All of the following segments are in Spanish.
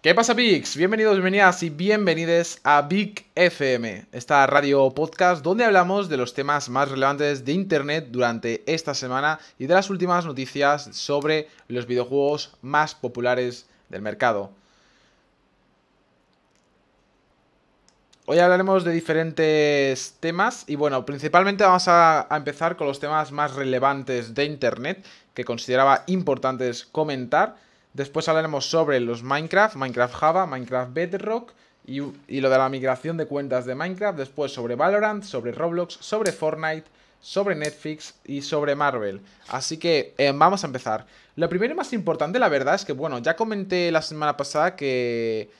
¿Qué pasa, Bigs? Bienvenidos, bienvenidas y bienvenidos a Big FM, esta radio podcast donde hablamos de los temas más relevantes de Internet durante esta semana y de las últimas noticias sobre los videojuegos más populares del mercado. Hoy hablaremos de diferentes temas y bueno, principalmente vamos a, empezar con los temas más relevantes de Internet que consideraba importantes comentar. Después hablaremos sobre los Minecraft, Minecraft Java, Minecraft Bedrock y, lo de la migración de cuentas de Minecraft. Después sobre Valorant, sobre Roblox, sobre Fortnite, sobre Netflix y sobre Marvel. Así que eh, vamos a empezar. Lo primero y más importante, la verdad, es que, bueno, ya comenté la semana pasada que,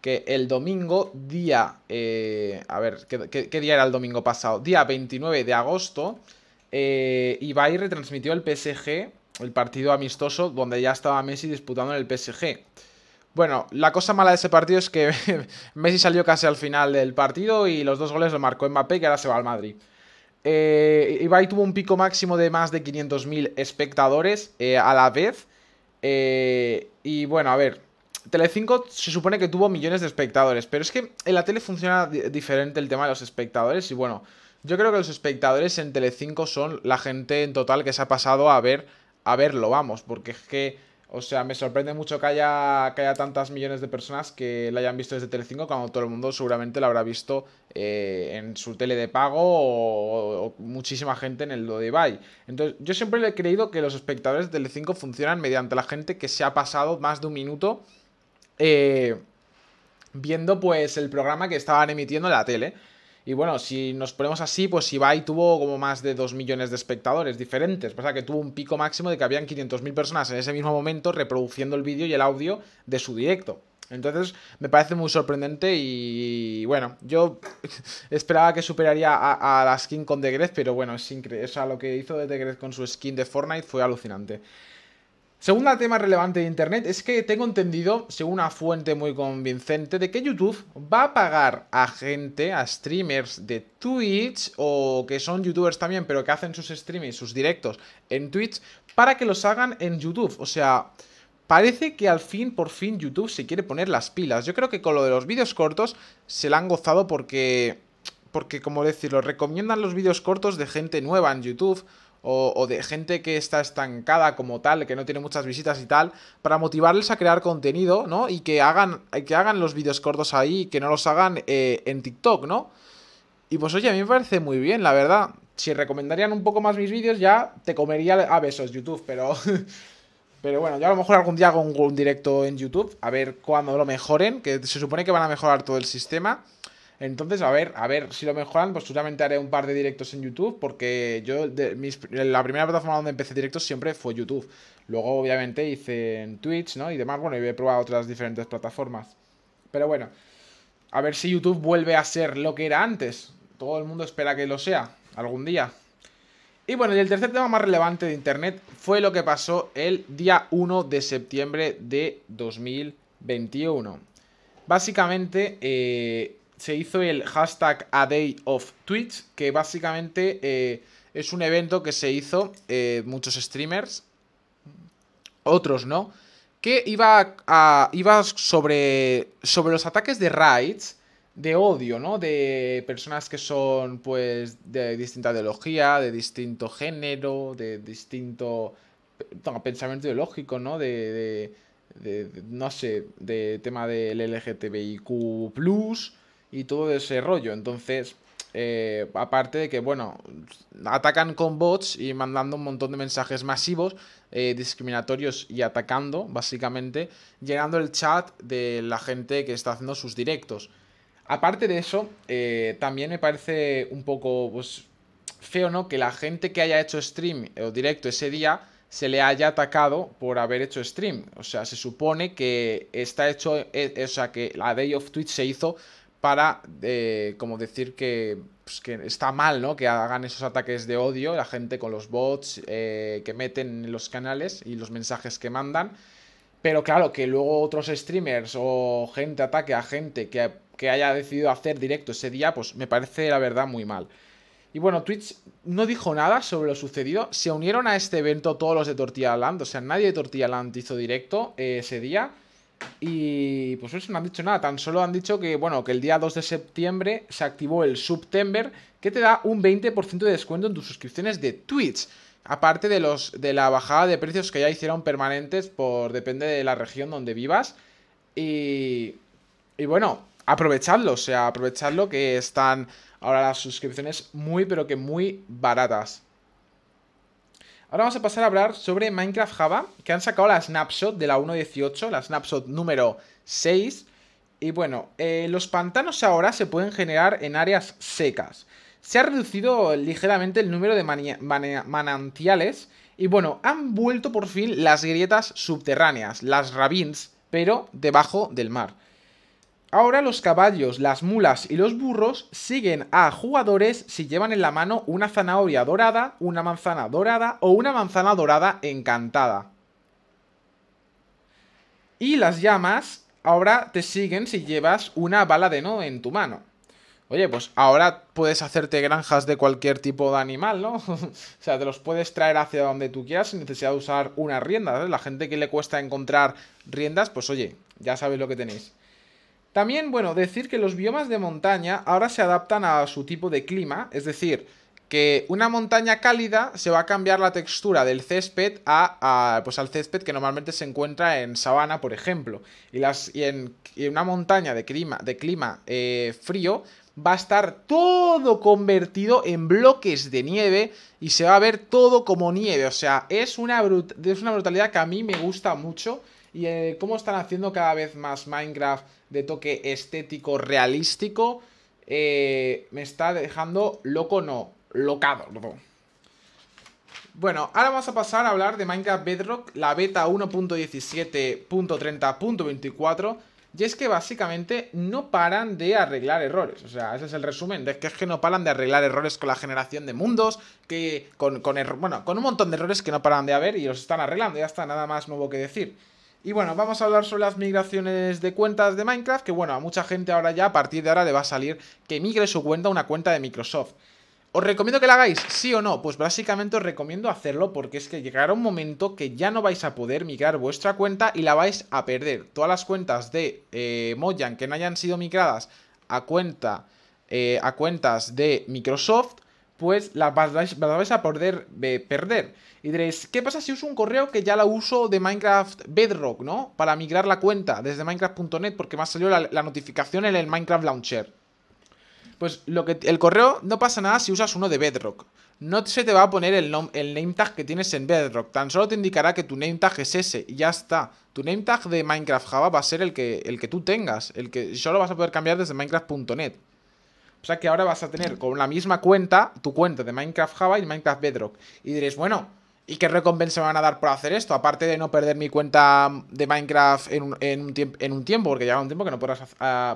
que el domingo, día... Eh, a ver, ¿qué, día era el domingo pasado? Día 29 de agosto, eh, Ibai retransmitió el PSG el partido amistoso donde ya estaba Messi disputando en el PSG. Bueno, la cosa mala de ese partido es que Messi salió casi al final del partido y los dos goles lo marcó Mbappé, que ahora se va al Madrid. Eh, Ibai tuvo un pico máximo de más de 500.000 espectadores eh, a la vez. Eh, y bueno, a ver, Telecinco se supone que tuvo millones de espectadores, pero es que en la tele funciona diferente el tema de los espectadores. Y bueno, yo creo que los espectadores en Telecinco son la gente en total que se ha pasado a ver a verlo, vamos, porque es que, o sea, me sorprende mucho que haya, que haya tantas millones de personas que la hayan visto desde Telecinco cuando todo el mundo seguramente lo habrá visto eh, en su tele de pago o, muchísima gente en el de Ibai. Entonces, yo siempre he creído que los espectadores de Telecinco funcionan mediante la gente que se ha pasado más de un minuto eh, viendo pues el programa que estaban emitiendo en la tele. Y bueno, si nos ponemos así, pues Ibai tuvo como más de 2 millones de espectadores diferentes. Pasa que tuvo un pico máximo de que habían 500.000 personas en ese mismo momento reproduciendo el vídeo y el audio de su directo. Entonces me parece muy sorprendente y bueno, yo esperaba que superaría a, la skin con The pero bueno, es increíble. O sea, lo que hizo The con su skin de Fortnite fue alucinante. Segundo tema relevante de Internet es que tengo entendido, según una fuente muy convincente, de que YouTube va a pagar a gente, a streamers de Twitch o que son youtubers también, pero que hacen sus streamings, sus directos en Twitch, para que los hagan en YouTube. O sea, parece que al fin, por fin, YouTube se quiere poner las pilas. Yo creo que con lo de los vídeos cortos se la han gozado porque, porque como decirlo, recomiendan los vídeos cortos de gente nueva en YouTube o, de gente que está estancada como tal, que no tiene muchas visitas y tal, para motivarles a crear contenido, ¿no? Y que hagan, que hagan los vídeos cortos ahí, que no los hagan eh, en TikTok, ¿no? Y pues oye, a mí me parece muy bien, la verdad. Si recomendarían un poco más mis vídeos, ya te comería a besos YouTube, pero... pero bueno, yo a lo mejor algún día hago un directo en YouTube, a ver cuándo lo mejoren, que se supone que van a mejorar todo el sistema. Entonces, a ver, a ver si lo mejoran, pues seguramente haré un par de directos en YouTube, porque yo, la primera plataforma donde empecé directos siempre fue YouTube. Luego, obviamente, hice en Twitch, ¿no? Y demás, bueno, y he probado otras diferentes plataformas. Pero bueno, a ver si YouTube vuelve a ser lo que era antes. Todo el mundo espera que lo sea, algún día. Y bueno, y el tercer tema más relevante de Internet fue lo que pasó el día 1 de septiembre de 2021. Básicamente, eh, se hizo el hashtag A Day of Twitch, que básicamente eh, es un evento que se hizo eh, muchos streamers, otros no, que iba, a, iba sobre, sobre los ataques de raids, de odio, ¿no? De personas que son, pues, de distinta ideología, de distinto género, de distinto pensamiento ideológico, ¿no? de, de, no sé, de tema del LGTBIQ y todo ese rollo. Entonces, eh, aparte de que, bueno, atacan con bots y mandando un montón de mensajes masivos, eh, discriminatorios y atacando, básicamente, llenando el chat de la gente que está haciendo sus directos. Aparte de eso, eh, también me parece un poco pues, feo, ¿no? Que la gente que haya hecho stream o directo ese día se le haya atacado por haber hecho stream. O sea, se supone que está hecho, o sea, que la Day of Twitch se hizo para eh, como decir pues, que, está mal, ¿no? Que hagan esos ataques de odio la gente con los bots eh, que meten en los canales y los mensajes que mandan. Pero claro, que luego otros streamers o gente ataque a gente que, haya decidido hacer directo ese día, pues me parece la verdad muy mal. Y bueno, Twitch no dijo nada sobre lo sucedido. Se unieron a este evento todos los de Tortilla Land. O sea, nadie de Tortilla Land hizo directo eh, ese día. Y pues eso no han dicho nada, tan solo han dicho que, bueno, que el día 2 de septiembre se activó el September que te da un 20% de descuento en tus suscripciones de Twitch. Aparte de, los, de la bajada de precios que ya hicieron permanentes por depende de la región donde vivas. Y, y bueno, aprovechadlo, o sea, aprovechadlo que están ahora las suscripciones muy, pero que muy baratas. Ahora vamos a pasar a hablar sobre Minecraft Java, que han sacado la snapshot de la 1.18, la snapshot número 6. Y bueno, eh, los pantanos ahora se pueden generar en áreas secas. Se ha reducido ligeramente el número de manantiales y bueno, han vuelto por fin las grietas subterráneas, las ravines, pero debajo del mar. Ahora los caballos, las mulas y los burros siguen a jugadores si llevan en la mano una zanahoria dorada, una manzana dorada o una manzana dorada encantada. Y las llamas ahora te siguen si llevas una bala de no en tu mano. Oye, pues ahora puedes hacerte granjas de cualquier tipo de animal, ¿no? o sea, te los puedes traer hacia donde tú quieras sin necesidad de usar una rienda. La gente que le cuesta encontrar riendas, pues oye, ya sabéis lo que tenéis. También, bueno, decir que los biomas de montaña ahora se adaptan a su tipo de clima, es decir, que una montaña cálida se va a cambiar la textura del césped a, pues al césped que normalmente se encuentra en sabana, por ejemplo. Y, las, y, en, una montaña de clima, de clima eh, frío va a estar todo convertido en bloques de nieve y se va a ver todo como nieve. O sea, es una, es una brutalidad que a mí me gusta mucho. Y eh, cómo están haciendo cada vez más Minecraft de toque estético realístico, eh, me está dejando loco, no, locado. Bueno, ahora vamos a pasar a hablar de Minecraft Bedrock, la beta 1.17.30.24. Y es que básicamente no paran de arreglar errores. O sea, ese es el resumen. De que es que no paran de arreglar errores con la generación de mundos. Que con, con, bueno, con un montón de errores que no paran de haber y los están arreglando. Ya está, nada más nuevo que decir. Y bueno, vamos a hablar sobre las migraciones de cuentas de Minecraft, que bueno, a mucha gente ahora ya, a partir de ahora le va a salir que migre su cuenta a una cuenta de Microsoft. ¿Os recomiendo que la hagáis? ¿Sí o no? Pues básicamente os recomiendo hacerlo porque es que llegará un momento que ya no vais a poder migrar vuestra cuenta y la vais a perder. Todas las cuentas de eh, Mojang que no hayan sido migradas a, cuenta, eh, a cuentas de Microsoft, pues las vais a poder eh, perder. Y diréis, ¿qué pasa si uso un correo que ya la uso de Minecraft Bedrock, ¿no? Para migrar la cuenta desde Minecraft.net porque me ha salido la, notificación en el Minecraft Launcher. Pues lo que el correo no pasa nada si usas uno de Bedrock. No se te va a poner el, el name tag que tienes en Bedrock. Tan solo te indicará que tu name tag es ese y ya está. Tu name tag de Minecraft Java va a ser el que, el que tú tengas. El que solo vas a poder cambiar desde Minecraft.net. O sea que ahora vas a tener con la misma cuenta tu cuenta de Minecraft Java y Minecraft Bedrock. Y diréis, bueno, ¿Y qué recompensa me van a dar por hacer esto? Aparte de no perder mi cuenta de Minecraft en un, tiempo, porque lleva un tiempo que no podrás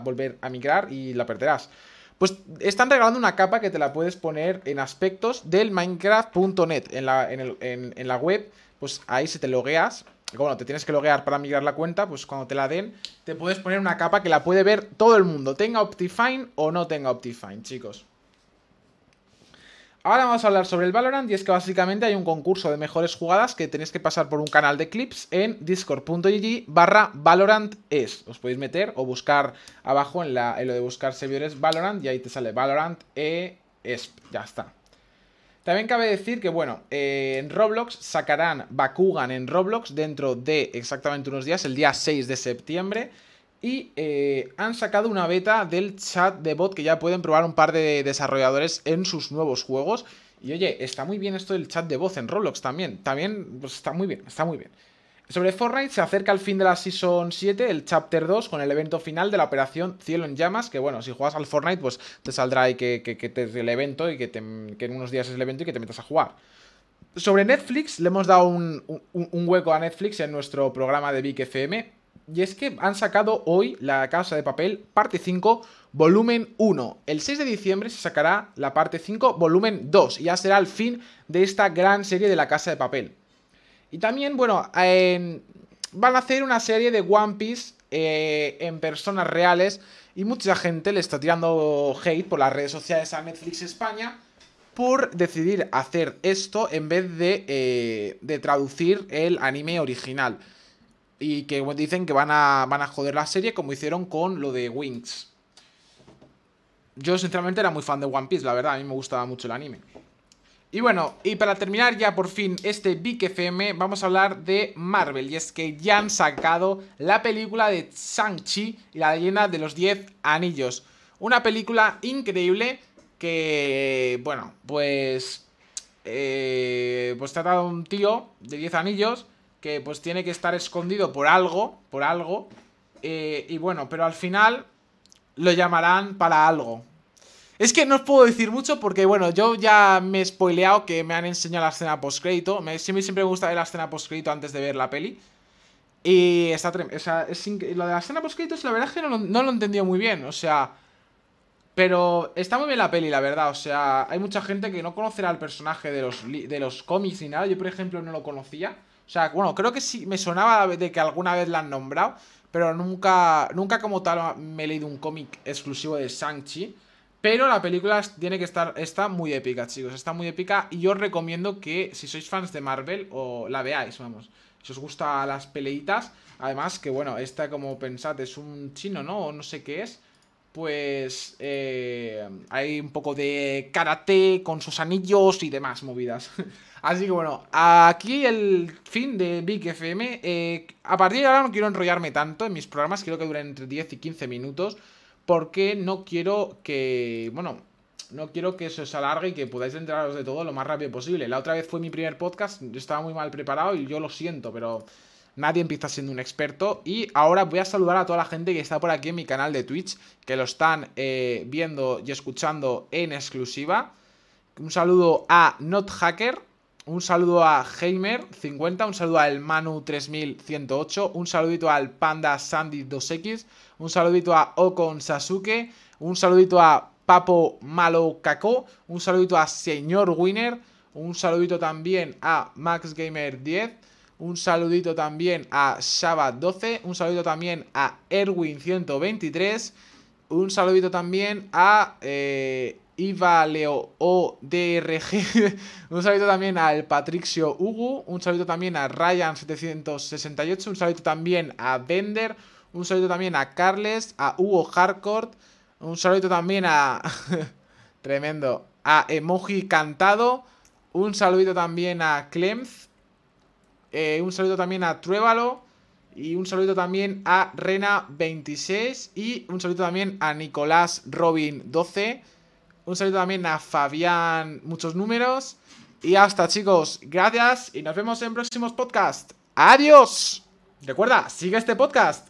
volver a migrar y la perderás. Pues están regalando una capa que te la puedes poner en aspectos del Minecraft.net en la, en, la web. Pues ahí si te logueas, bueno, te tienes que loguear para migrar la cuenta, pues cuando te la den, te puedes poner una capa que la puede ver todo el mundo, tenga Optifine o no tenga Optifine, chicos. Ahora vamos a hablar sobre el Valorant y es que básicamente hay un concurso de mejores jugadas que tenéis que pasar por un canal de clips en discord.gg barra Valorant es. Os podéis meter o buscar abajo en, la, lo de buscar servidores Valorant y ahí te sale Valorant e Ya está. También cabe decir que, bueno, eh, en Roblox sacarán Bakugan en Roblox dentro de exactamente unos días, el día 6 de septiembre. Y eh, han sacado una beta del chat de bot que ya pueden probar un par de desarrolladores en sus nuevos juegos. Y oye, está muy bien esto del chat de voz en Roblox también. También pues, está muy bien, está muy bien. Sobre Fortnite se acerca el fin de la Season 7, el Chapter 2, con el evento final de la operación Cielo en Llamas, que bueno, si juegas al Fortnite, pues te saldrá ahí que, que, te el evento y que, en unos días es el evento y que te metas a jugar. Sobre Netflix, le hemos dado un, un hueco a Netflix en nuestro programa de Big FM y es que han sacado hoy La Casa de Papel, parte 5, volumen 1. El 6 de diciembre se sacará la parte 5, volumen 2. Y ya será el fin de esta gran serie de La Casa de Papel. Y también, bueno, van a hacer una serie de One Piece eh, en personas reales. Y mucha gente le está tirando hate por las redes sociales a Netflix España por decidir hacer esto en vez de, eh, de traducir el anime original. Y que dicen que van a, van a joder la serie como hicieron con lo de Wings. Yo sinceramente era muy fan de One Piece, la verdad, a mí me gustaba mucho el anime. Y bueno, y para terminar ya por fin este Big FM, vamos a hablar de Marvel. Y es que ya han sacado la película de Shang-Chi y la leyenda de los 10 anillos. Una película increíble que, bueno, pues... Eh, pues trata de un tío de 10 anillos que pues tiene que estar escondido por algo, por algo. Eh, y bueno, pero al final lo llamarán para algo. Es que no os puedo decir mucho porque, bueno, yo ya me he spoileado que me han enseñado la escena post-crédito. Siempre, siempre me gusta ver la escena post-crédito antes de ver la peli. Y está o sea, es lo de la escena post-crédito, la verdad es que no, no lo he entendido muy bien. O sea, pero está muy bien la peli, la verdad. O sea, hay mucha gente que no conocerá el personaje de los, de los cómics ni nada. Yo, por ejemplo, no lo conocía. O sea, bueno, creo que sí me sonaba de que alguna vez la han nombrado. Pero nunca, nunca como tal me he leído un cómic exclusivo de Shang-Chi. Pero la película tiene que estar, está muy épica, chicos. Está muy épica. Y yo os recomiendo que si sois fans de Marvel, o la veáis, vamos. Si os gustan las peleitas. Además, que bueno, esta como pensad es un chino, ¿no? O no sé qué es pues eh, hay un poco de karate con sus anillos y demás movidas. Así que bueno, aquí el fin de Big FM. Eh, a partir de ahora no quiero enrollarme tanto en mis programas, quiero que duren entre 10 y 15 minutos, porque no quiero que, bueno, no quiero que se os alargue y que podáis enteraros de todo lo más rápido posible. La otra vez fue mi primer podcast, estaba muy mal preparado y yo lo siento, pero Nadie empieza siendo un experto. Y ahora voy a saludar a toda la gente que está por aquí en mi canal de Twitch, que lo están eh, viendo y escuchando en exclusiva. Un saludo a NotHacker, un saludo a Heimer50, un saludo al Manu3108, un saludito al Panda Sandy2X, un saludito a Okon Sasuke, un saludito a Papo Malo Kako, un saludito a Señor Winner, un saludito también a MaxGamer10, un saludito también a Shaba12. Un saludito también a Erwin123. Un saludito también a eh, Iva Leo ODRG. un saludito también al Patricio Ugu. Un saludito también a Ryan768. Un saludito también a Bender. Un saludito también a Carles. A Hugo Hardcore. Un saludito también a. Tremendo. A Emoji Cantado. Un saludito también a Clemz. Eh, un saludo también a Truébalo. Y un saludo también a Rena26. Y un saludo también a Nicolás Robin12. Un saludo también a Fabián, muchos números. Y hasta chicos, gracias y nos vemos en próximos podcasts. Adiós. Recuerda, sigue este podcast.